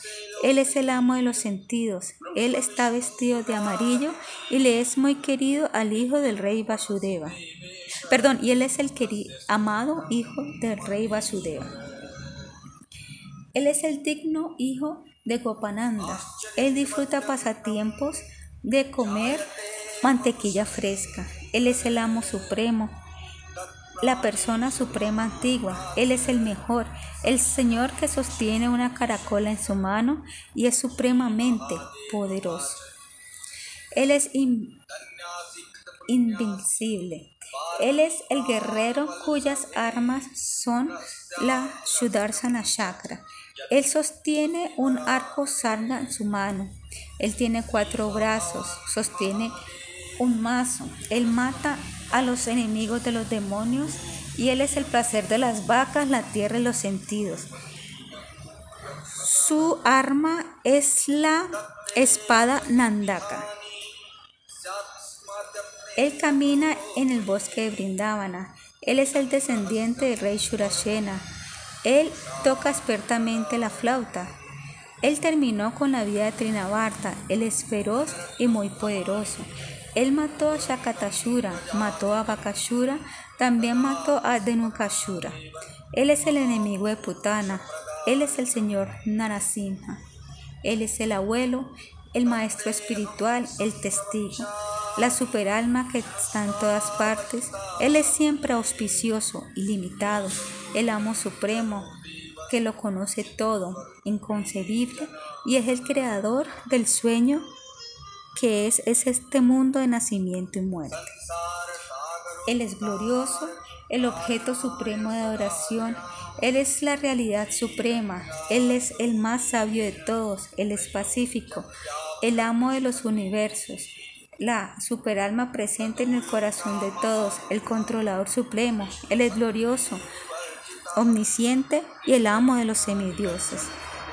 Él es el amo de los sentidos. Él está vestido de amarillo y le es muy querido al hijo del rey Vasudeva. Perdón, y él es el amado hijo del rey Vasudeva. Él es el digno hijo de Gopananda. Él disfruta pasatiempos de comer mantequilla fresca. Él es el amo supremo la persona suprema antigua. Él es el mejor, el Señor que sostiene una caracola en su mano y es supremamente poderoso. Él es invincible. Él es el guerrero cuyas armas son la Shudarsana Chakra. Él sostiene un arco sarna en su mano. Él tiene cuatro brazos, sostiene un mazo. Él mata a los enemigos de los demonios y Él es el placer de las vacas, la tierra y los sentidos. Su arma es la espada Nandaka. Él camina en el bosque de Brindavana. Él es el descendiente del rey Shurashena. Él toca expertamente la flauta. Él terminó con la vida de Trinavarta. Él es feroz y muy poderoso. Él mató a Shakatashura, mató a Bakashura, también mató a Denukashura. Él es el enemigo de Putana. Él es el señor Narasimha. Él es el abuelo, el maestro espiritual, el testigo, la superalma que está en todas partes. Él es siempre auspicioso, ilimitado, el amo supremo, que lo conoce todo, inconcebible, y es el creador del sueño que es, es este mundo de nacimiento y muerte. Él es glorioso, el objeto supremo de adoración. Él es la realidad suprema. Él es el más sabio de todos. Él es pacífico, el amo de los universos. La superalma presente en el corazón de todos, el controlador supremo, Él es glorioso, omnisciente y el amo de los semidioses.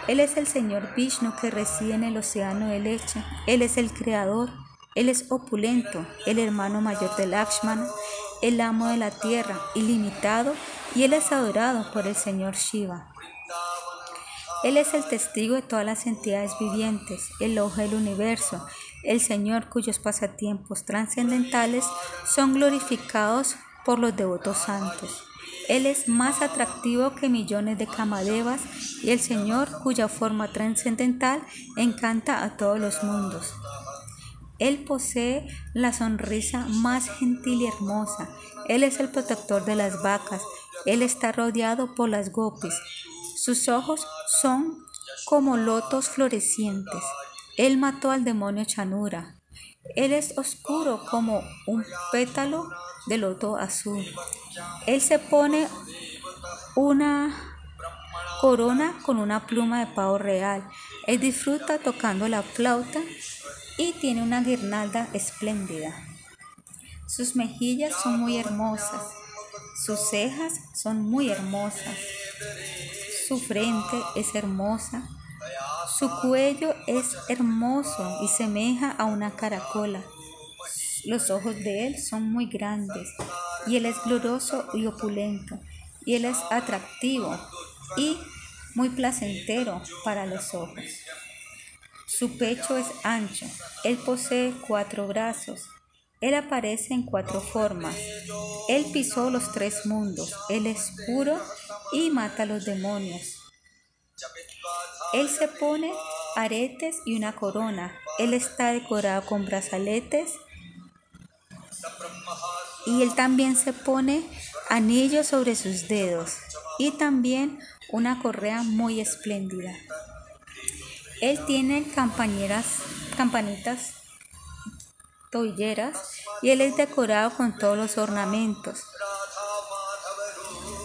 Él es el Señor Vishnu que reside en el océano de leche. Él es el creador. Él es opulento, el hermano mayor de Lakshmana, el amo de la tierra, ilimitado, y él es adorado por el Señor Shiva. Él es el testigo de todas las entidades vivientes, el ojo del universo, el Señor cuyos pasatiempos trascendentales son glorificados por los devotos santos. Él es más atractivo que millones de camadevas y el Señor cuya forma trascendental encanta a todos los mundos. Él posee la sonrisa más gentil y hermosa. Él es el protector de las vacas. Él está rodeado por las gopis. Sus ojos son como lotos florecientes. Él mató al demonio Chanura. Él es oscuro como un pétalo de loto azul. Él se pone una corona con una pluma de pavo real. Él disfruta tocando la flauta y tiene una guirnalda espléndida. Sus mejillas son muy hermosas, sus cejas son muy hermosas, su frente es hermosa, su cuello es hermoso y semeja a una caracola. Los ojos de él son muy grandes y él es glorioso y opulento y él es atractivo y muy placentero para los ojos. Su pecho es ancho, él posee cuatro brazos, él aparece en cuatro formas. Él pisó los tres mundos, él es puro y mata a los demonios. Él se pone aretes y una corona. Él está decorado con brazaletes. Y él también se pone anillos sobre sus dedos y también una correa muy espléndida. Él tiene campañeras, campanitas tobilleras y él es decorado con todos los ornamentos.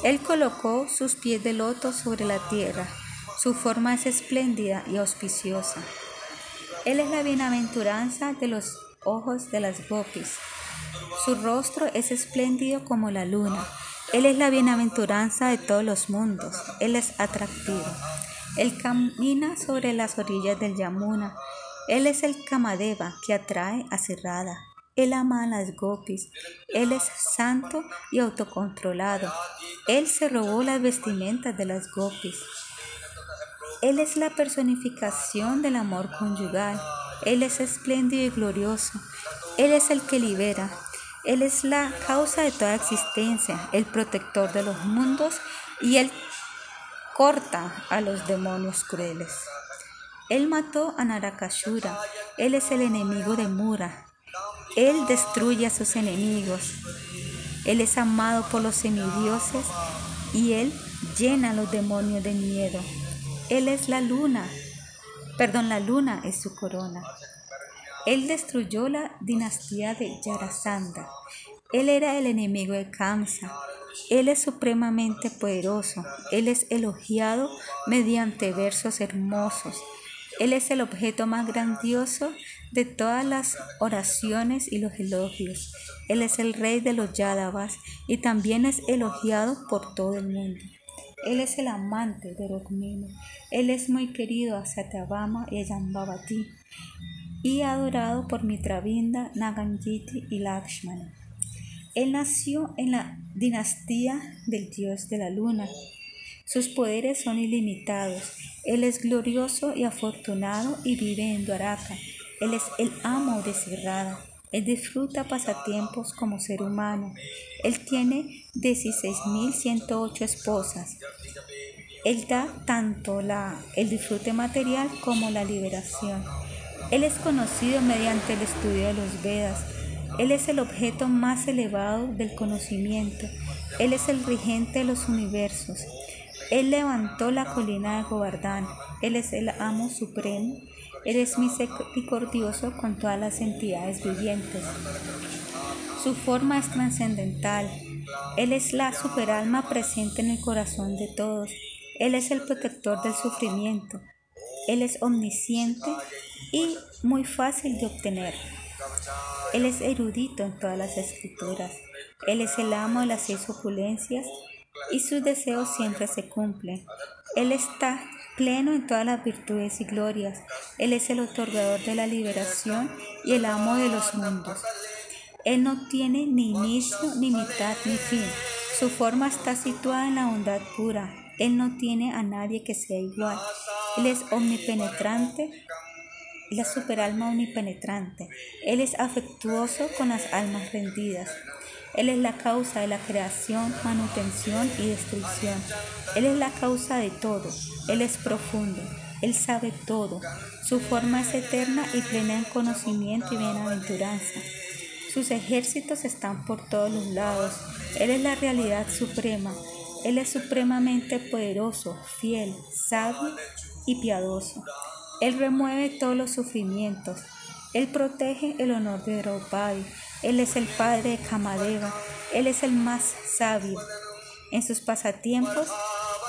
Él colocó sus pies de loto sobre la tierra su forma es espléndida y auspiciosa. Él es la bienaventuranza de los ojos de las gopis. Su rostro es espléndido como la luna. Él es la bienaventuranza de todos los mundos. Él es atractivo. Él camina sobre las orillas del Yamuna. Él es el Kamadeva que atrae a Cerrada. Él ama a las gopis. Él es santo y autocontrolado. Él se robó las vestimentas de las gopis. Él es la personificación del amor conyugal. Él es espléndido y glorioso. Él es el que libera. Él es la causa de toda existencia, el protector de los mundos y Él corta a los demonios crueles. Él mató a Narakashura. Él es el enemigo de Mura. Él destruye a sus enemigos. Él es amado por los semidioses y Él llena a los demonios de miedo. Él es la luna, perdón, la luna es su corona. Él destruyó la dinastía de Yarasandha. Él era el enemigo de Kamsa. Él es supremamente poderoso. Él es elogiado mediante versos hermosos. Él es el objeto más grandioso de todas las oraciones y los elogios. Él es el rey de los Yadavas y también es elogiado por todo el mundo. Él es el amante de Rukmini. Él es muy querido a Satyabhama y a Jambavati y adorado por Mitravinda, Naganjiti y Lakshmana. Él nació en la dinastía del dios de la luna. Sus poderes son ilimitados. Él es glorioso y afortunado y vive en Dwaraka. Él es el amo de Sirrada. Él disfruta pasatiempos como ser humano. Él tiene 16.108 esposas. Él da tanto la, el disfrute material como la liberación. Él es conocido mediante el estudio de los Vedas. Él es el objeto más elevado del conocimiento. Él es el regente de los universos. Él levantó la colina de Govardhan. Él es el amo supremo Eres misericordioso con todas las entidades vivientes. Su forma es trascendental. Él es la superalma presente en el corazón de todos. Él es el protector del sufrimiento. Él es omnisciente y muy fácil de obtener. Él es erudito en todas las escrituras. Él es el amo de las seis opulencias y sus deseos siempre se cumplen. Él está pleno en todas las virtudes y glorias. Él es el otorgador de la liberación y el amo de los mundos. Él no tiene ni inicio, ni mitad, ni fin. Su forma está situada en la bondad pura. Él no tiene a nadie que sea igual. Él es omnipenetrante, la superalma omnipenetrante. Él es afectuoso con las almas rendidas. Él es la causa de la creación, manutención y destrucción. Él es la causa de todo. Él es profundo. Él sabe todo. Su forma es eterna y plena en conocimiento y bienaventuranza. Sus ejércitos están por todos los lados. Él es la realidad suprema. Él es supremamente poderoso, fiel, sabio y piadoso. Él remueve todos los sufrimientos. Él protege el honor de Draupadi. Él es el padre de Kamadeva. Él es el más sabio. En sus pasatiempos,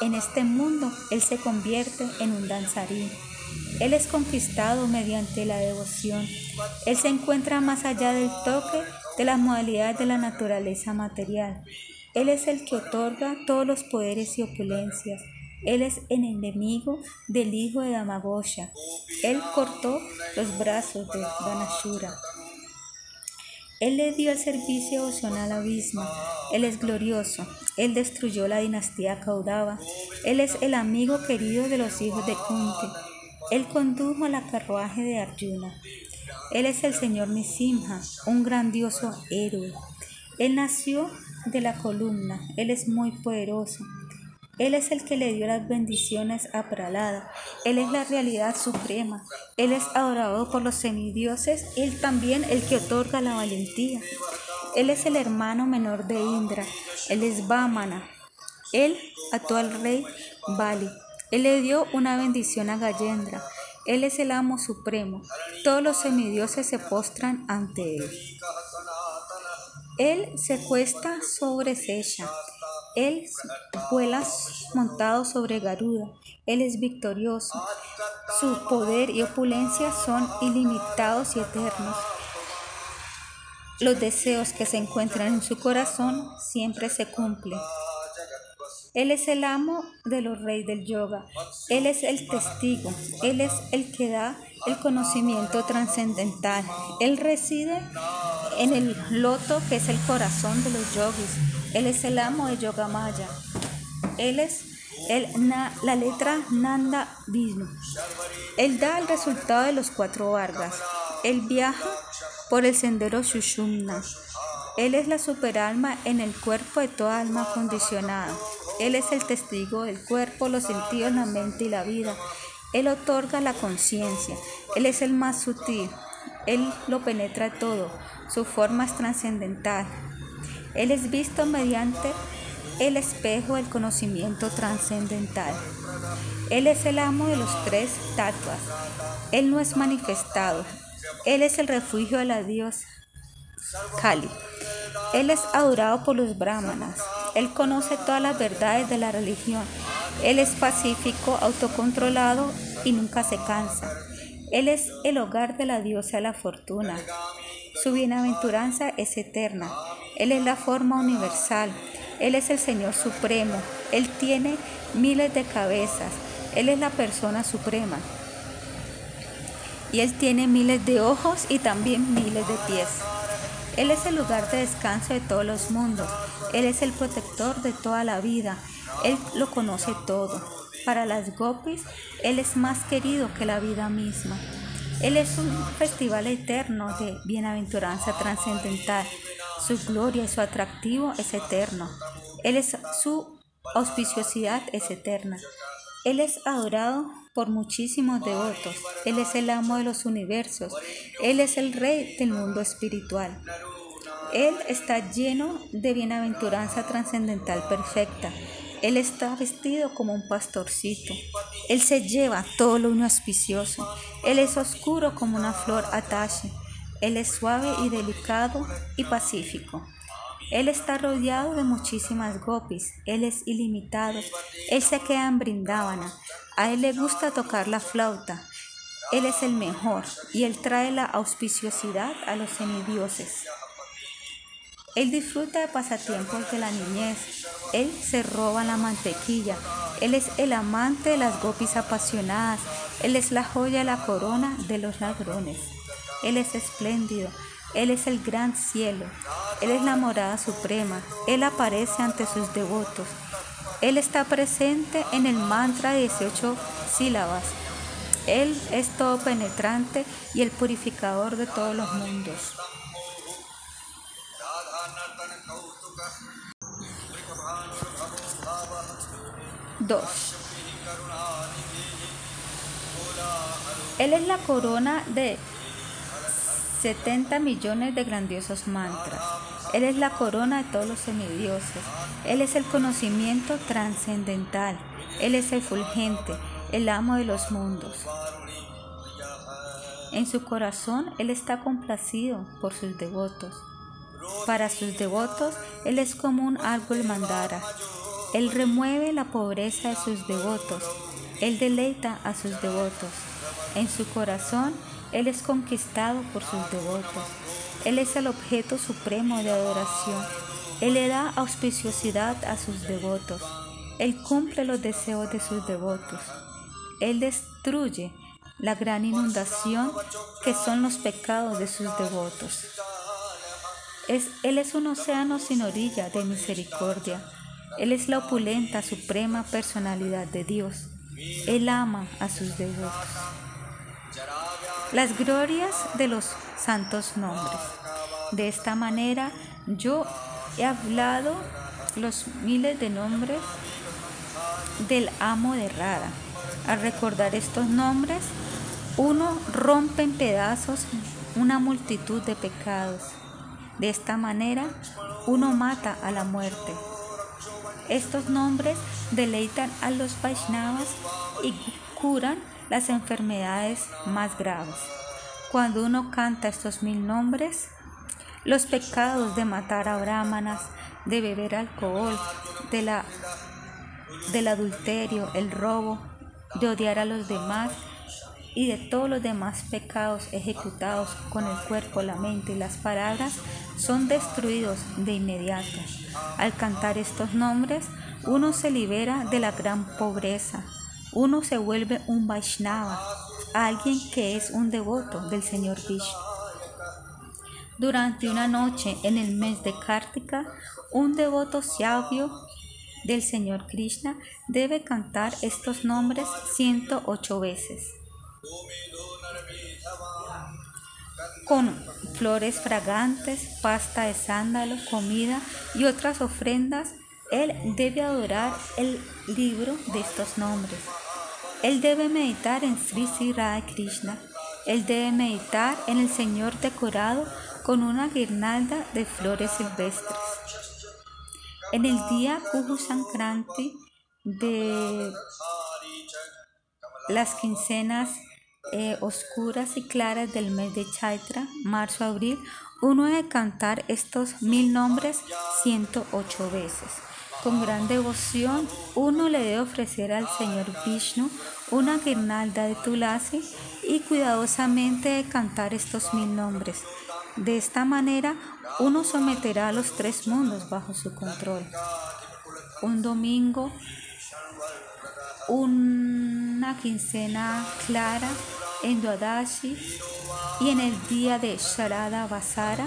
en este mundo, Él se convierte en un danzarín. Él es conquistado mediante la devoción. Él se encuentra más allá del toque de las modalidades de la naturaleza material. Él es el que otorga todos los poderes y opulencias. Él es el enemigo del hijo de Damagosha. Él cortó los brazos de Danashura. Él le dio el servicio devocional a Abisma. Él es glorioso. Él destruyó la dinastía Kaudava. Él es el amigo querido de los hijos de Kunti. Él condujo la carruaje de Arjuna. Él es el señor Nisimha, un grandioso héroe. Él nació de la columna. Él es muy poderoso. Él es el que le dio las bendiciones a Pralada. Él es la realidad suprema. Él es adorado por los semidioses. Él también el que otorga la valentía. Él es el hermano menor de Indra. Él es Vamana. Él ató al rey Bali. Él le dio una bendición a Gayendra. Él es el amo supremo. Todos los semidioses se postran ante él. Él se cuesta sobre Sesha. Él vuela montado sobre Garuda. Él es victorioso. Su poder y opulencia son ilimitados y eternos. Los deseos que se encuentran en su corazón siempre se cumplen. Él es el amo de los reyes del yoga. Él es el testigo. Él es el que da el conocimiento trascendental. Él reside en el loto que es el corazón de los yogis. Él es el amo de Yogamaya. Él es el, la letra Nanda Vishnu. Él da el resultado de los cuatro vargas. Él viaja por el sendero Shushumna. Él es la superalma en el cuerpo de toda alma condicionada. Él es el testigo del cuerpo, los sentidos, la mente y la vida. Él otorga la conciencia. Él es el más sutil. Él lo penetra todo. Su forma es trascendental. Él es visto mediante el espejo del conocimiento trascendental. Él es el amo de los tres tatuas. Él no es manifestado. Él es el refugio de la diosa Kali. Él es adorado por los brahmanas. Él conoce todas las verdades de la religión. Él es pacífico, autocontrolado y nunca se cansa. Él es el hogar de la diosa de la fortuna. Su bienaventuranza es eterna. Él es la forma universal. Él es el Señor Supremo. Él tiene miles de cabezas. Él es la persona suprema. Y Él tiene miles de ojos y también miles de pies. Él es el lugar de descanso de todos los mundos. Él es el protector de toda la vida. Él lo conoce todo. Para las gopis, Él es más querido que la vida misma. Él es un festival eterno de bienaventuranza trascendental. Su gloria y su atractivo es eterno. Él es su auspiciosidad es eterna. Él es adorado por muchísimos devotos. Él es el amo de los universos. Él es el rey del mundo espiritual. Él está lleno de bienaventuranza trascendental perfecta. Él está vestido como un pastorcito. Él se lleva todo lo inauspicioso. Él es oscuro como una flor atache. Él es suave y delicado y pacífico. Él está rodeado de muchísimas gopis. Él es ilimitado. Él se queda en Brindávana. A él le gusta tocar la flauta. Él es el mejor y Él trae la auspiciosidad a los semidioses. Él disfruta de pasatiempos de la niñez. Él se roba la mantequilla. Él es el amante de las gopis apasionadas. Él es la joya de la corona de los ladrones. Él es espléndido. Él es el gran cielo. Él es la morada suprema. Él aparece ante sus devotos. Él está presente en el mantra de 18 sílabas. Él es todo penetrante y el purificador de todos los mundos. 2. Él es la corona de 70 millones de grandiosos mantras. Él es la corona de todos los semidioses. Él es el conocimiento trascendental. Él es el fulgente, el amo de los mundos. En su corazón Él está complacido por sus devotos. Para sus devotos Él es como un árbol mandara, él remueve la pobreza de sus devotos. Él deleita a sus devotos. En su corazón, Él es conquistado por sus devotos. Él es el objeto supremo de adoración. Él le da auspiciosidad a sus devotos. Él cumple los deseos de sus devotos. Él destruye la gran inundación que son los pecados de sus devotos. Es, él es un océano sin orilla de misericordia. Él es la opulenta, suprema personalidad de Dios. Él ama a sus devotos. Las glorias de los santos nombres. De esta manera yo he hablado los miles de nombres del amo de Rada. Al recordar estos nombres, uno rompe en pedazos una multitud de pecados. De esta manera, uno mata a la muerte. Estos nombres deleitan a los Vaishnavas y curan las enfermedades más graves. Cuando uno canta estos mil nombres, los pecados de matar a brahmanas, de beber alcohol, de la, del adulterio, el robo, de odiar a los demás y de todos los demás pecados ejecutados con el cuerpo, la mente y las palabras son destruidos de inmediato. Al cantar estos nombres, uno se libera de la gran pobreza. Uno se vuelve un Vaishnava, alguien que es un devoto del Señor Vishnu. Durante una noche en el mes de Kartika, un devoto sabio del Señor Krishna debe cantar estos nombres 108 veces con flores fragantes, pasta de sándalo, comida y otras ofrendas, él debe adorar el libro de estos nombres. Él debe meditar en Sri Sri Radha Krishna. Él debe meditar en el Señor decorado con una guirnalda de flores silvestres. En el día Kuhu Sankranti de las quincenas eh, oscuras y claras del mes de Chaitra, marzo-abril, uno debe cantar estos mil nombres 108 veces. Con gran devoción, uno le debe ofrecer al Señor Vishnu una guirnalda de tulasi y cuidadosamente de cantar estos mil nombres. De esta manera, uno someterá a los tres mundos bajo su control. Un domingo una quincena clara en Duadashi y en el día de Sharada Vasara,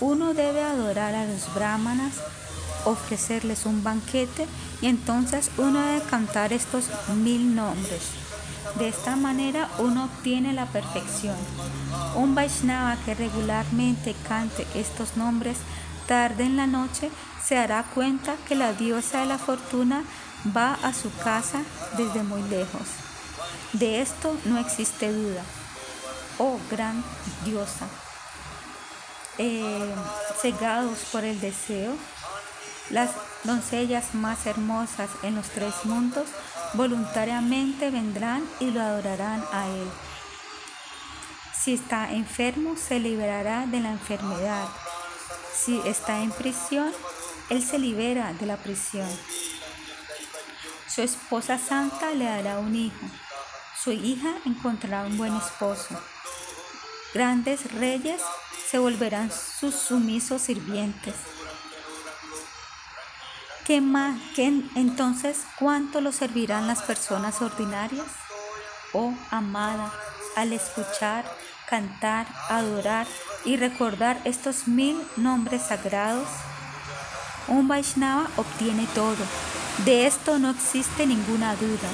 uno debe adorar a los brahmanas, ofrecerles un banquete y entonces uno debe cantar estos mil nombres. De esta manera uno obtiene la perfección. Un Vaishnava que regularmente cante estos nombres tarde en la noche se dará cuenta que la diosa de la fortuna va a su casa desde muy lejos. De esto no existe duda. Oh gran diosa, eh, cegados por el deseo, las doncellas más hermosas en los tres mundos voluntariamente vendrán y lo adorarán a él. Si está enfermo, se liberará de la enfermedad. Si está en prisión, él se libera de la prisión. Su esposa santa le dará un hijo. su hija encontrará un buen esposo. Grandes reyes se volverán sus sumisos sirvientes. ¿Qué más? ¿Qué, entonces, ¿cuánto lo servirán las personas ordinarias? Oh, amada, al escuchar, cantar, adorar y recordar estos mil nombres sagrados, un Vaishnava obtiene todo. De esto no existe ninguna duda.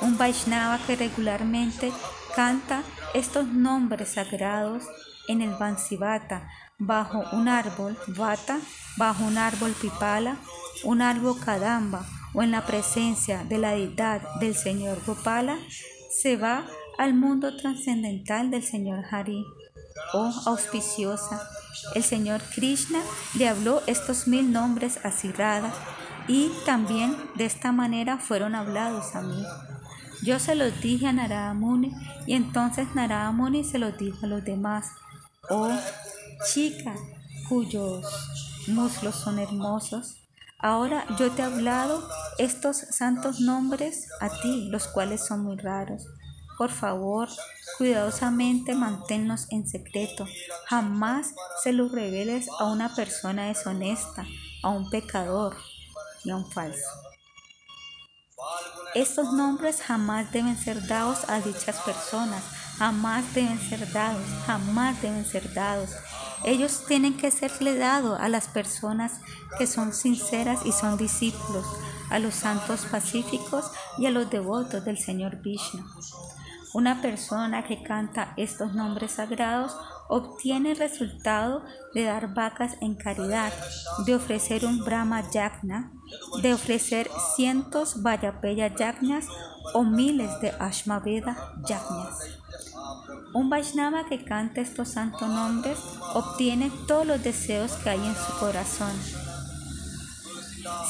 Un Vaishnava que regularmente canta estos nombres sagrados en el Vansivata, bajo un árbol Vata, bajo un árbol Pipala, un árbol Kadamba o en la presencia de la deidad del Señor Gopala, se va al mundo trascendental del Señor Hari. Oh auspiciosa, el Señor Krishna le habló estos mil nombres a Sirada y también de esta manera fueron hablados a mí. Yo se los dije a Narada Muni y entonces Narada Muni se los dijo a los demás. Oh chica, cuyos muslos son hermosos, ahora yo te he hablado estos santos nombres a ti, los cuales son muy raros. Por favor, cuidadosamente manténlos en secreto. Jamás se los reveles a una persona deshonesta, a un pecador falso. Estos nombres jamás deben ser dados a dichas personas, jamás deben ser dados, jamás deben ser dados. Ellos tienen que serle dados a las personas que son sinceras y son discípulos, a los santos pacíficos y a los devotos del Señor Vishnu. Una persona que canta estos nombres sagrados obtiene el resultado de dar vacas en caridad, de ofrecer un Brahma Yagna, de ofrecer cientos Vayapeya Yagnas o miles de Ashmaveda Yagnas. Un Vaishnava que canta estos santos nombres obtiene todos los deseos que hay en su corazón.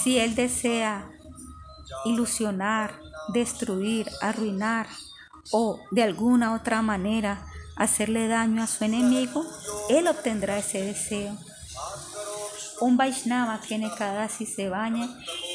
Si él desea ilusionar, destruir, arruinar, o de alguna otra manera hacerle daño a su enemigo, él obtendrá ese deseo. Un Vaishnava que si se bañe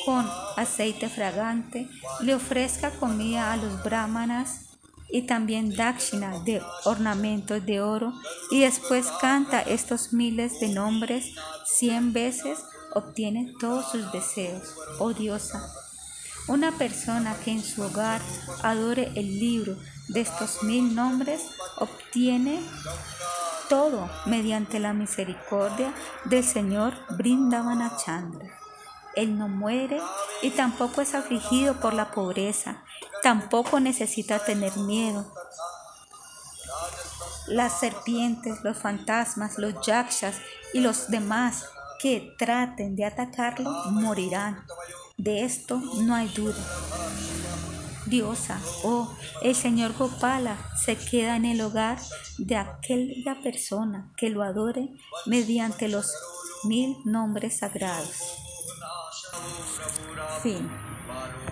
con aceite fragante, le ofrezca comida a los brahmanas y también dakshina de ornamentos de oro y después canta estos miles de nombres cien veces, obtiene todos sus deseos. Oh diosa, una persona que en su hogar adore el libro de estos mil nombres obtiene todo mediante la misericordia del Señor Chandra. Él no muere y tampoco es afligido por la pobreza, tampoco necesita tener miedo. Las serpientes, los fantasmas, los yakshas y los demás que traten de atacarlo morirán. De esto no hay duda. Diosa, oh, el Señor Gopala se queda en el hogar de aquella persona que lo adore mediante los mil nombres sagrados. Fin.